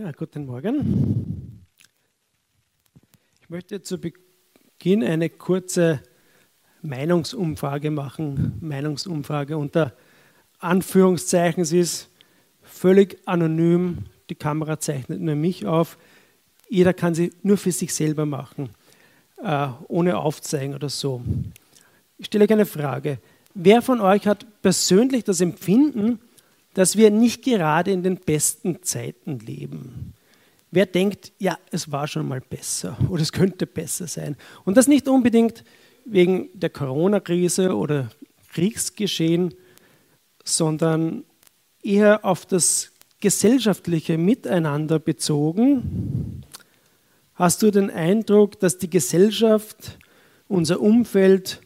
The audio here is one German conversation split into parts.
Ja, guten Morgen. Ich möchte zu Beginn eine kurze Meinungsumfrage machen. Meinungsumfrage unter Anführungszeichen. Sie ist völlig anonym. Die Kamera zeichnet nur mich auf. Jeder kann sie nur für sich selber machen, äh, ohne Aufzeigen oder so. Ich stelle euch eine Frage. Wer von euch hat persönlich das Empfinden, dass wir nicht gerade in den besten Zeiten leben. Wer denkt, ja, es war schon mal besser oder es könnte besser sein. Und das nicht unbedingt wegen der Corona-Krise oder Kriegsgeschehen, sondern eher auf das gesellschaftliche Miteinander bezogen. Hast du den Eindruck, dass die Gesellschaft, unser Umfeld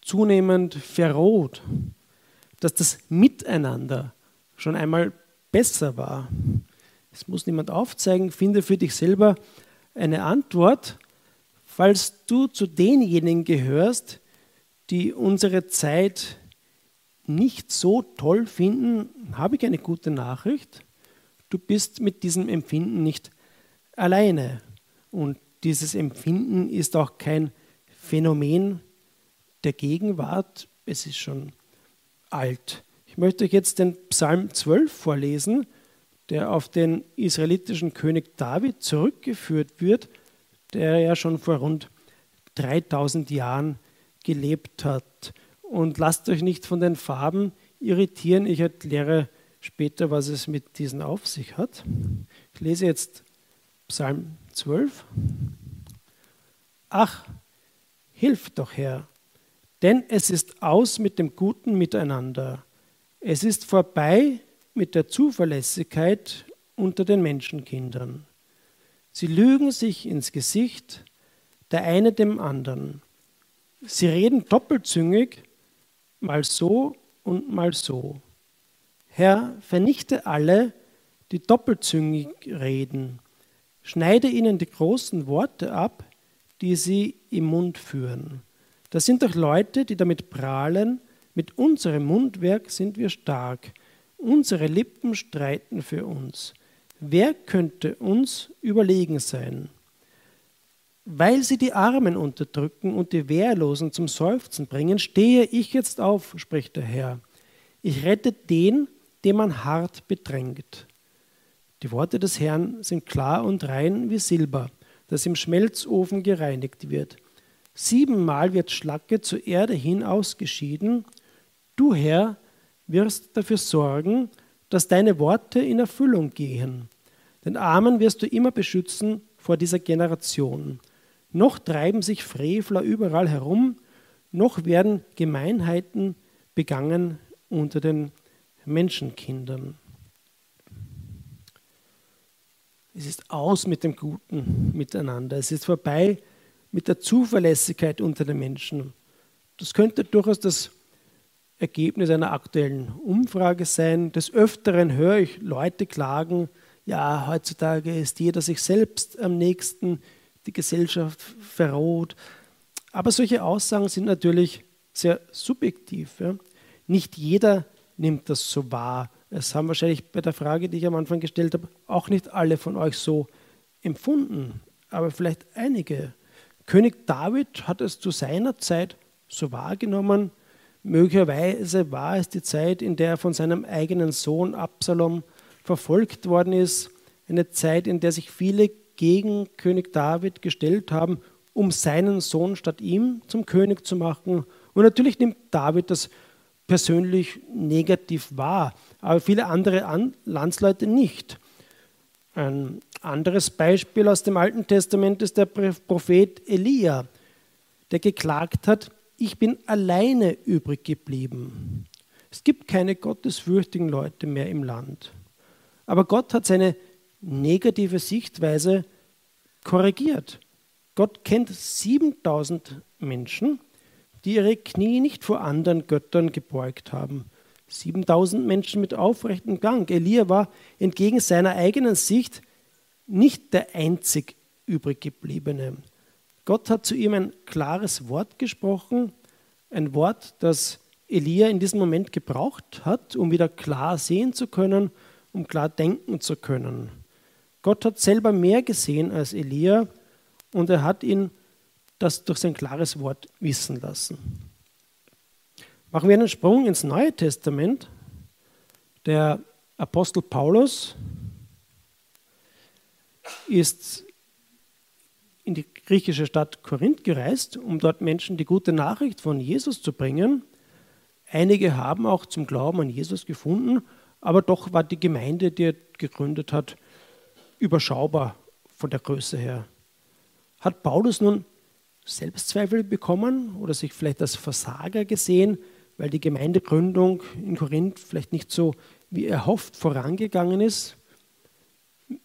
zunehmend verroht, dass das Miteinander schon einmal besser war. Es muss niemand aufzeigen, finde für dich selber eine Antwort. Falls du zu denjenigen gehörst, die unsere Zeit nicht so toll finden, habe ich eine gute Nachricht. Du bist mit diesem Empfinden nicht alleine. Und dieses Empfinden ist auch kein Phänomen der Gegenwart, es ist schon alt. Ich möchte euch jetzt den Psalm 12 vorlesen, der auf den israelitischen König David zurückgeführt wird, der ja schon vor rund 3000 Jahren gelebt hat. Und lasst euch nicht von den Farben irritieren. Ich erkläre später, was es mit diesen auf sich hat. Ich lese jetzt Psalm 12. Ach, hilf doch Herr, denn es ist aus mit dem guten Miteinander es ist vorbei mit der Zuverlässigkeit unter den Menschenkindern. Sie lügen sich ins Gesicht, der eine dem anderen. Sie reden doppelzüngig, mal so und mal so. Herr, vernichte alle, die doppelzüngig reden. Schneide ihnen die großen Worte ab, die sie im Mund führen. Das sind doch Leute, die damit prahlen, mit unserem Mundwerk sind wir stark. Unsere Lippen streiten für uns. Wer könnte uns überlegen sein? Weil sie die Armen unterdrücken und die Wehrlosen zum Seufzen bringen, stehe ich jetzt auf, spricht der Herr. Ich rette den, den man hart bedrängt. Die Worte des Herrn sind klar und rein wie Silber, das im Schmelzofen gereinigt wird. Siebenmal wird Schlacke zur Erde hin ausgeschieden Du, Herr, wirst dafür sorgen, dass deine Worte in Erfüllung gehen. Den Armen wirst du immer beschützen vor dieser Generation. Noch treiben sich Frevler überall herum, noch werden Gemeinheiten begangen unter den Menschenkindern. Es ist aus mit dem Guten miteinander. Es ist vorbei mit der Zuverlässigkeit unter den Menschen. Das könnte durchaus das Ergebnis einer aktuellen Umfrage sein. Des Öfteren höre ich Leute klagen, ja, heutzutage ist jeder sich selbst am nächsten, die Gesellschaft verroht. Aber solche Aussagen sind natürlich sehr subjektiv. Ja. Nicht jeder nimmt das so wahr. Es haben wahrscheinlich bei der Frage, die ich am Anfang gestellt habe, auch nicht alle von euch so empfunden, aber vielleicht einige. König David hat es zu seiner Zeit so wahrgenommen, Möglicherweise war es die Zeit, in der er von seinem eigenen Sohn Absalom verfolgt worden ist, eine Zeit, in der sich viele gegen König David gestellt haben, um seinen Sohn statt ihm zum König zu machen. Und natürlich nimmt David das persönlich negativ wahr, aber viele andere Landsleute nicht. Ein anderes Beispiel aus dem Alten Testament ist der Prophet Elia, der geklagt hat, ich bin alleine übrig geblieben. Es gibt keine gottesfürchtigen Leute mehr im Land. Aber Gott hat seine negative Sichtweise korrigiert. Gott kennt 7000 Menschen, die ihre Knie nicht vor anderen Göttern gebeugt haben. 7000 Menschen mit aufrechtem Gang. Elia war entgegen seiner eigenen Sicht nicht der einzig übrig gebliebene. Gott hat zu ihm ein klares Wort gesprochen, ein Wort, das Elia in diesem Moment gebraucht hat, um wieder klar sehen zu können, um klar denken zu können. Gott hat selber mehr gesehen als Elia und er hat ihn das durch sein klares Wort wissen lassen. Machen wir einen Sprung ins Neue Testament. Der Apostel Paulus ist in die griechische Stadt Korinth gereist, um dort Menschen die gute Nachricht von Jesus zu bringen. Einige haben auch zum Glauben an Jesus gefunden, aber doch war die Gemeinde, die er gegründet hat, überschaubar von der Größe her. Hat Paulus nun Selbstzweifel bekommen oder sich vielleicht als Versager gesehen, weil die Gemeindegründung in Korinth vielleicht nicht so wie erhofft vorangegangen ist?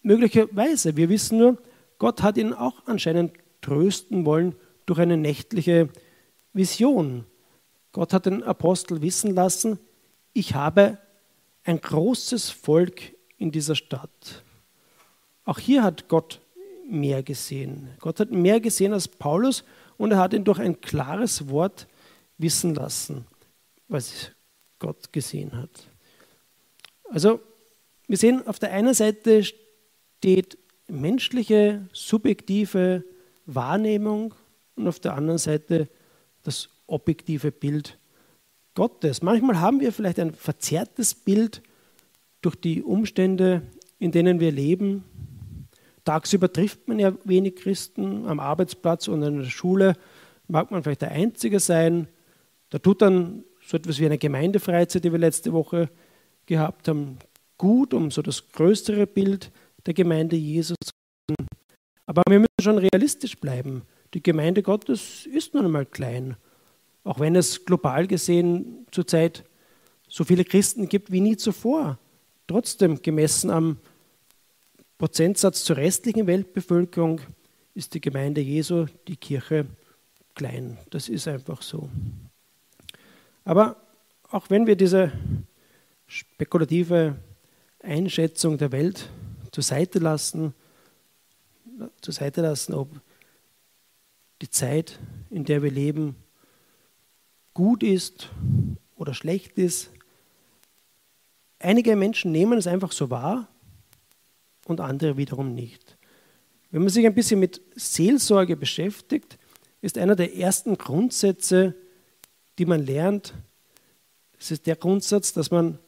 Möglicherweise. Wir wissen nur, Gott hat ihn auch anscheinend trösten wollen durch eine nächtliche Vision. Gott hat den Apostel wissen lassen, ich habe ein großes Volk in dieser Stadt. Auch hier hat Gott mehr gesehen. Gott hat mehr gesehen als Paulus und er hat ihn durch ein klares Wort wissen lassen, was Gott gesehen hat. Also wir sehen, auf der einen Seite steht menschliche, subjektive Wahrnehmung und auf der anderen Seite das objektive Bild Gottes. Manchmal haben wir vielleicht ein verzerrtes Bild durch die Umstände, in denen wir leben. Tagsüber trifft man ja wenig Christen am Arbeitsplatz und in der Schule mag man vielleicht der Einzige sein. Da tut dann so etwas wie eine Gemeindefreizeit, die wir letzte Woche gehabt haben, gut, um so das größere Bild der Gemeinde Jesus. Aber wir müssen schon realistisch bleiben. Die Gemeinde Gottes ist nun einmal klein. Auch wenn es global gesehen zurzeit so viele Christen gibt wie nie zuvor. Trotzdem, gemessen am Prozentsatz zur restlichen Weltbevölkerung, ist die Gemeinde Jesu, die Kirche, klein. Das ist einfach so. Aber auch wenn wir diese spekulative Einschätzung der Welt zur Seite lassen, zur Seite lassen, ob die Zeit, in der wir leben, gut ist oder schlecht ist. Einige Menschen nehmen es einfach so wahr und andere wiederum nicht. Wenn man sich ein bisschen mit Seelsorge beschäftigt, ist einer der ersten Grundsätze, die man lernt, das ist der Grundsatz, dass man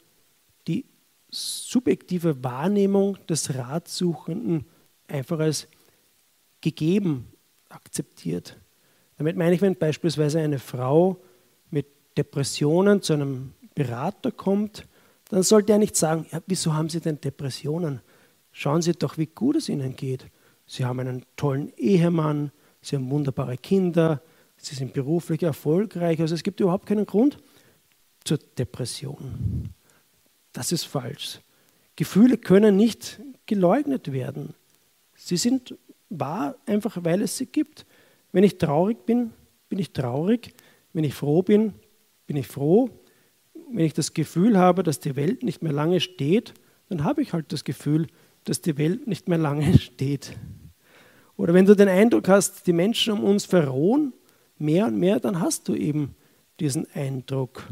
die subjektive Wahrnehmung des Ratsuchenden einfach als gegeben akzeptiert. Damit meine ich, wenn beispielsweise eine Frau mit Depressionen zu einem Berater kommt, dann sollte er nicht sagen, ja, wieso haben Sie denn Depressionen? Schauen Sie doch, wie gut es Ihnen geht. Sie haben einen tollen Ehemann, Sie haben wunderbare Kinder, Sie sind beruflich erfolgreich. Also es gibt überhaupt keinen Grund zur Depression. Das ist falsch. Gefühle können nicht geleugnet werden. Sie sind wahr, einfach weil es sie gibt. Wenn ich traurig bin, bin ich traurig. Wenn ich froh bin, bin ich froh. Wenn ich das Gefühl habe, dass die Welt nicht mehr lange steht, dann habe ich halt das Gefühl, dass die Welt nicht mehr lange steht. Oder wenn du den Eindruck hast, die Menschen um uns verrohen, mehr und mehr, dann hast du eben diesen Eindruck.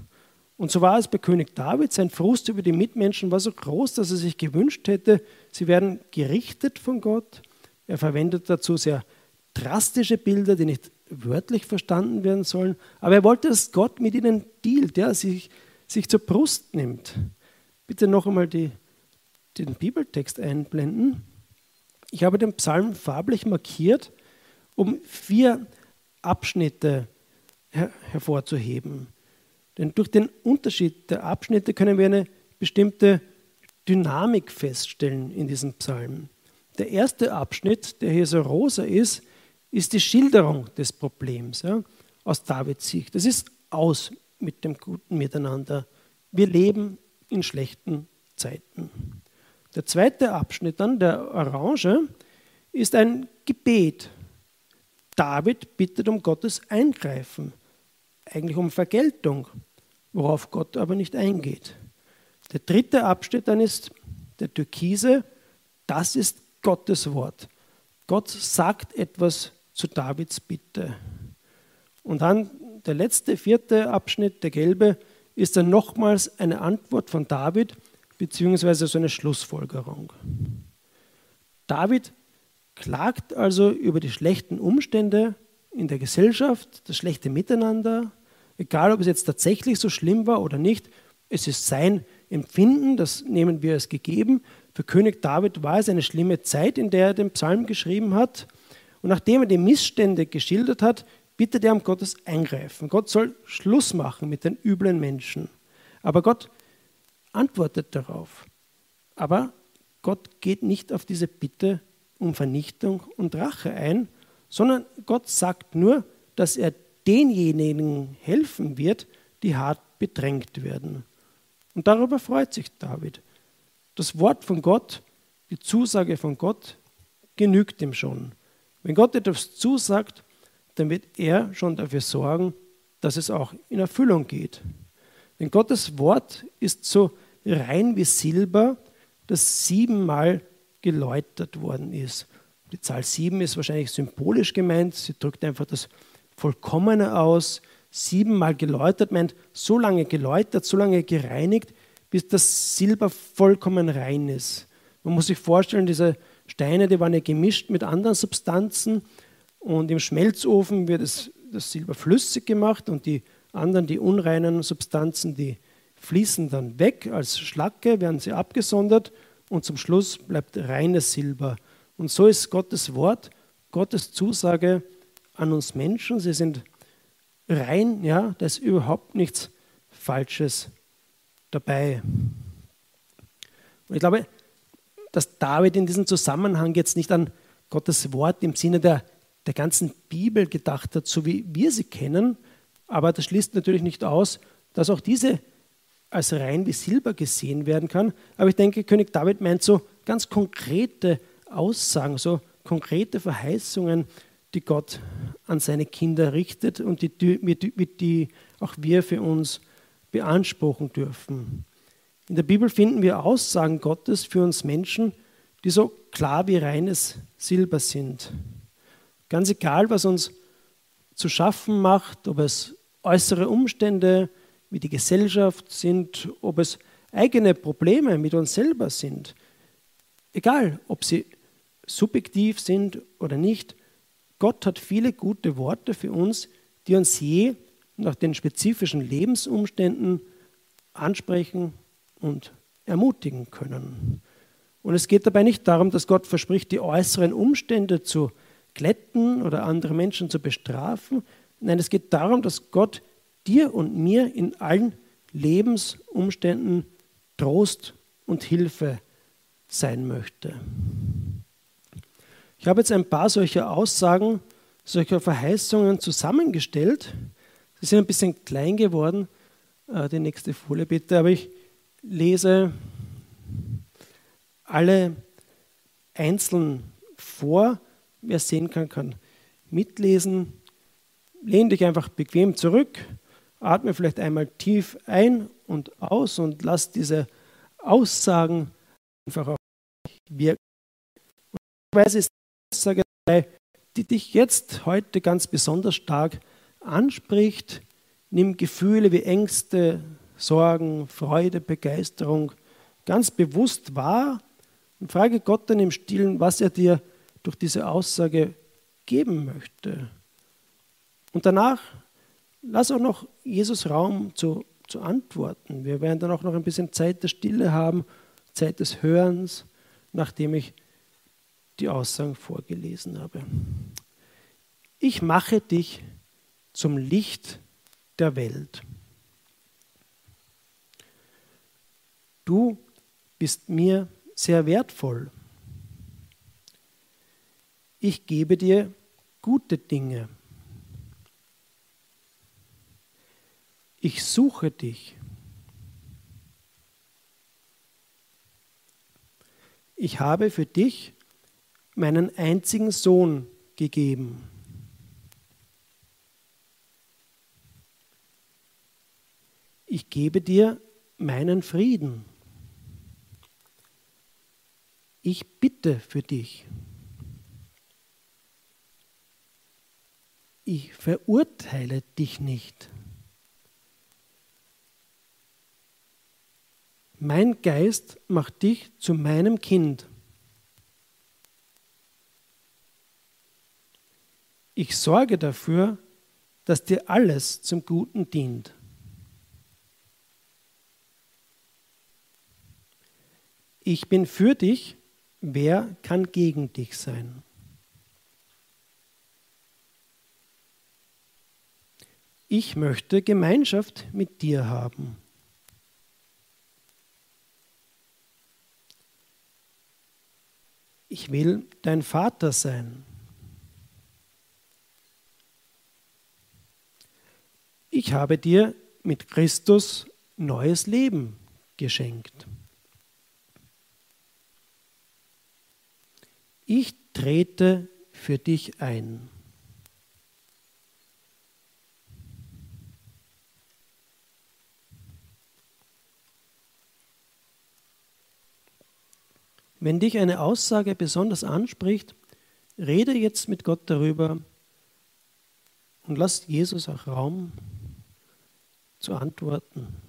Und so war es bei König David. Sein Frust über die Mitmenschen war so groß, dass er sich gewünscht hätte, sie werden gerichtet von Gott. Er verwendet dazu sehr drastische Bilder, die nicht wörtlich verstanden werden sollen. Aber er wollte, dass Gott mit ihnen dealt, ja, sich, sich zur Brust nimmt. Bitte noch einmal die, den Bibeltext einblenden. Ich habe den Psalm farblich markiert, um vier Abschnitte her hervorzuheben. Denn durch den Unterschied der Abschnitte können wir eine bestimmte Dynamik feststellen in diesem Psalm. Der erste Abschnitt, der hier so rosa ist, ist die Schilderung des Problems ja, aus Davids Sicht. Das ist aus mit dem guten Miteinander. Wir leben in schlechten Zeiten. Der zweite Abschnitt dann, der Orange, ist ein Gebet. David bittet um Gottes Eingreifen, eigentlich um Vergeltung worauf Gott aber nicht eingeht. Der dritte Abschnitt dann ist der Türkise, das ist Gottes Wort. Gott sagt etwas zu Davids Bitte. Und dann der letzte, vierte Abschnitt, der gelbe, ist dann nochmals eine Antwort von David, beziehungsweise so eine Schlussfolgerung. David klagt also über die schlechten Umstände in der Gesellschaft, das schlechte Miteinander, egal ob es jetzt tatsächlich so schlimm war oder nicht, es ist sein Empfinden, das nehmen wir als gegeben. Für König David war es eine schlimme Zeit, in der er den Psalm geschrieben hat. Und nachdem er die Missstände geschildert hat, bittet er um Gottes Eingreifen. Gott soll Schluss machen mit den üblen Menschen. Aber Gott antwortet darauf. Aber Gott geht nicht auf diese Bitte um Vernichtung und Rache ein, sondern Gott sagt nur, dass er denjenigen helfen wird, die hart bedrängt werden. Und darüber freut sich David. Das Wort von Gott, die Zusage von Gott, genügt ihm schon. Wenn Gott etwas zusagt, dann wird er schon dafür sorgen, dass es auch in Erfüllung geht. Denn Gottes Wort ist so rein wie Silber, das siebenmal geläutert worden ist. Die Zahl sieben ist wahrscheinlich symbolisch gemeint. Sie drückt einfach das Vollkommene aus. Siebenmal geläutert meint so lange geläutert, so lange gereinigt, bis das Silber vollkommen rein ist. Man muss sich vorstellen, diese Steine, die waren ja gemischt mit anderen Substanzen und im Schmelzofen wird es, das Silber flüssig gemacht und die anderen, die unreinen Substanzen, die fließen dann weg. Als Schlacke werden sie abgesondert und zum Schluss bleibt reines Silber. Und so ist Gottes Wort, Gottes Zusage an uns Menschen. Sie sind rein, ja, da ist überhaupt nichts Falsches dabei. Und ich glaube, dass David in diesem Zusammenhang jetzt nicht an Gottes Wort im Sinne der, der ganzen Bibel gedacht hat, so wie wir sie kennen, aber das schließt natürlich nicht aus, dass auch diese als rein wie Silber gesehen werden kann. Aber ich denke, König David meint so ganz konkrete Aussagen, so konkrete Verheißungen, die Gott an seine Kinder richtet und die, die, die auch wir für uns beanspruchen dürfen. In der Bibel finden wir Aussagen Gottes für uns Menschen, die so klar wie reines Silber sind. Ganz egal, was uns zu schaffen macht, ob es äußere Umstände wie die Gesellschaft sind, ob es eigene Probleme mit uns selber sind. Egal, ob sie subjektiv sind oder nicht, Gott hat viele gute Worte für uns, die uns je nach den spezifischen Lebensumständen ansprechen und ermutigen können. Und es geht dabei nicht darum, dass Gott verspricht, die äußeren Umstände zu glätten oder andere Menschen zu bestrafen. Nein, es geht darum, dass Gott dir und mir in allen Lebensumständen Trost und Hilfe sein möchte. Ich habe jetzt ein paar solcher Aussagen, solcher Verheißungen zusammengestellt. Sie sind ein bisschen klein geworden. Äh, die nächste Folie bitte. Aber ich lese alle einzeln vor. Wer sehen kann, kann mitlesen. Lehn dich einfach bequem zurück Atme vielleicht einmal tief ein und aus und lass diese Aussagen einfach auf dich wirken. Und es ist eine Aussage, die dich jetzt heute ganz besonders stark anspricht. Nimm Gefühle wie Ängste, Sorgen, Freude, Begeisterung ganz bewusst wahr und frage Gott dann im Stillen, was er dir durch diese Aussage geben möchte. Und danach lass auch noch Jesus Raum zu, zu antworten. Wir werden dann auch noch ein bisschen Zeit der Stille haben, Zeit des Hörens, nachdem ich die Aussagen vorgelesen habe. Ich mache dich zum Licht der Welt. Du bist mir sehr wertvoll. Ich gebe dir gute Dinge. ich suche dich. Ich habe für dich meinen einzigen Sohn gegeben. Ich gebe dir meinen Frieden. Ich bitte für dich. Ich verurteile dich nicht. Mein Geist macht dich zu meinem Kind. Ich sorge dafür, dass dir alles zum Guten dient. Ich bin für dich, wer kann gegen dich sein? Ich möchte Gemeinschaft mit dir haben. Ich will dein Vater sein. Ich habe dir mit Christus neues Leben geschenkt. Ich trete für dich ein. Wenn dich eine Aussage besonders anspricht, rede jetzt mit Gott darüber und lass Jesus auch Raum zu antworten.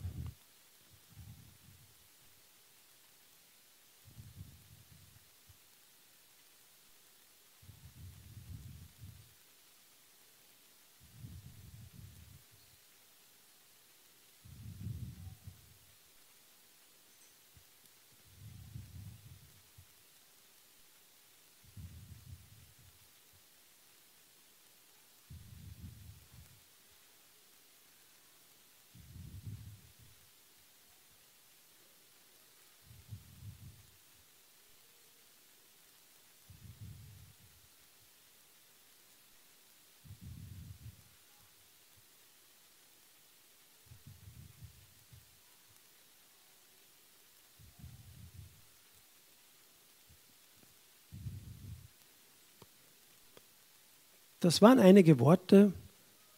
Das waren einige Worte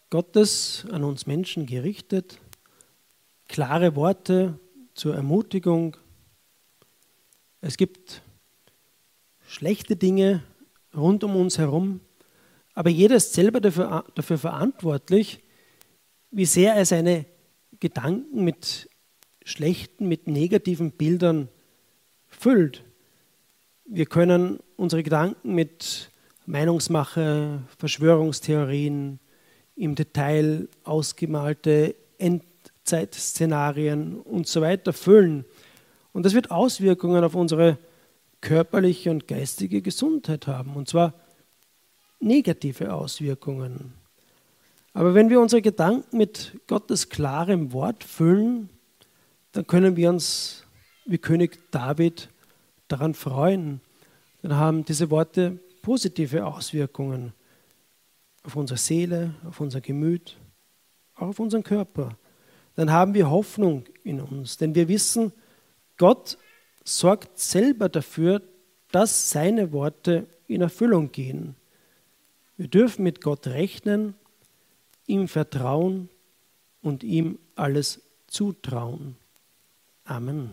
Gottes an uns Menschen gerichtet, klare Worte zur Ermutigung. Es gibt schlechte Dinge rund um uns herum, aber jeder ist selber dafür, dafür verantwortlich, wie sehr er seine Gedanken mit schlechten, mit negativen Bildern füllt. Wir können unsere Gedanken mit Meinungsmache, Verschwörungstheorien, im Detail ausgemalte Endzeitszenarien und so weiter füllen. Und das wird Auswirkungen auf unsere körperliche und geistige Gesundheit haben, und zwar negative Auswirkungen. Aber wenn wir unsere Gedanken mit Gottes klarem Wort füllen, dann können wir uns wie König David daran freuen. Dann haben diese Worte positive Auswirkungen auf unsere Seele, auf unser Gemüt, auch auf unseren Körper. Dann haben wir Hoffnung in uns, denn wir wissen, Gott sorgt selber dafür, dass seine Worte in Erfüllung gehen. Wir dürfen mit Gott rechnen, ihm vertrauen und ihm alles zutrauen. Amen.